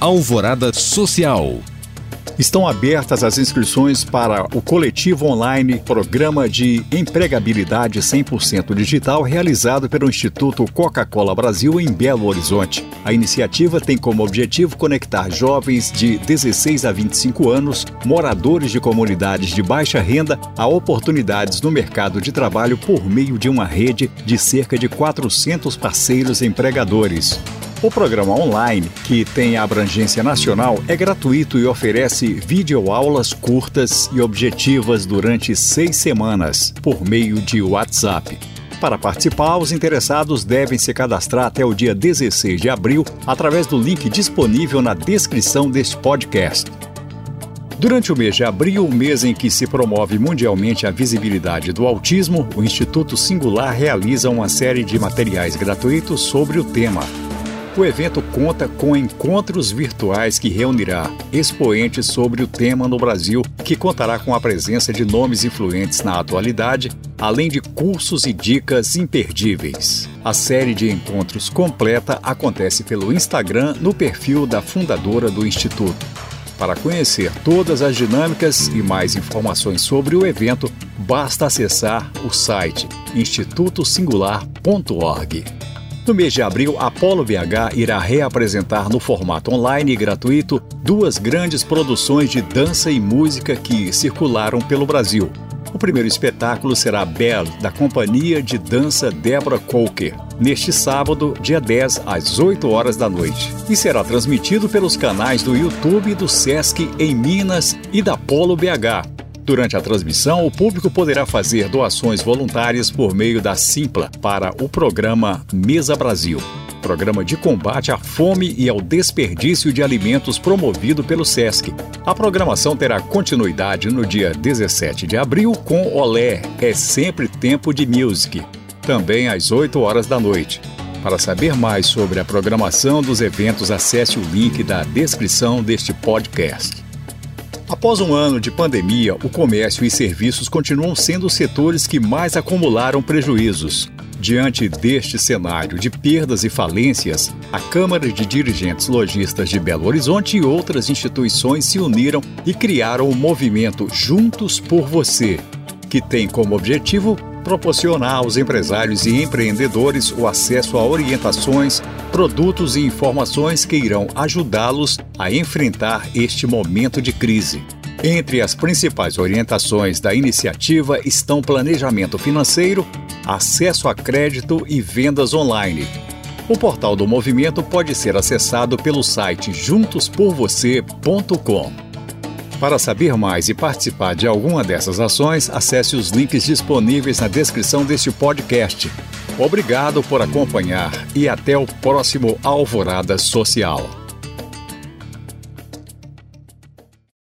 Alvorada Social. Estão abertas as inscrições para o coletivo online Programa de Empregabilidade 100% Digital realizado pelo Instituto Coca-Cola Brasil em Belo Horizonte. A iniciativa tem como objetivo conectar jovens de 16 a 25 anos, moradores de comunidades de baixa renda, a oportunidades no mercado de trabalho por meio de uma rede de cerca de 400 parceiros empregadores. O programa online, que tem abrangência nacional, é gratuito e oferece videoaulas curtas e objetivas durante seis semanas, por meio de WhatsApp. Para participar, os interessados devem se cadastrar até o dia 16 de abril através do link disponível na descrição deste podcast. Durante o mês de abril, mês em que se promove mundialmente a visibilidade do autismo, o Instituto Singular realiza uma série de materiais gratuitos sobre o tema. O evento conta com encontros virtuais que reunirá expoentes sobre o tema no Brasil, que contará com a presença de nomes influentes na atualidade, além de cursos e dicas imperdíveis. A série de encontros completa acontece pelo Instagram no perfil da fundadora do Instituto. Para conhecer todas as dinâmicas e mais informações sobre o evento, basta acessar o site institutosingular.org. No mês de abril, a Polo BH irá reapresentar no formato online e gratuito duas grandes produções de dança e música que circularam pelo Brasil. O primeiro espetáculo será Belle, da companhia de dança Deborah Coker, neste sábado, dia 10, às 8 horas da noite. E será transmitido pelos canais do YouTube do Sesc em Minas e da Polo BH, Durante a transmissão, o público poderá fazer doações voluntárias por meio da Simpla para o programa Mesa Brasil programa de combate à fome e ao desperdício de alimentos promovido pelo SESC. A programação terá continuidade no dia 17 de abril com Olé, é sempre tempo de music, também às 8 horas da noite. Para saber mais sobre a programação dos eventos, acesse o link da descrição deste podcast. Após um ano de pandemia, o comércio e serviços continuam sendo os setores que mais acumularam prejuízos. Diante deste cenário de perdas e falências, a Câmara de Dirigentes Logistas de Belo Horizonte e outras instituições se uniram e criaram o movimento Juntos por Você, que tem como objetivo proporcionar aos empresários e empreendedores o acesso a orientações, produtos e informações que irão ajudá-los a enfrentar este momento de crise. Entre as principais orientações da iniciativa estão planejamento financeiro, acesso a crédito e vendas online. O portal do movimento pode ser acessado pelo site juntosporvocê.com. Para saber mais e participar de alguma dessas ações, acesse os links disponíveis na descrição deste podcast. Obrigado por acompanhar e até o próximo Alvorada Social.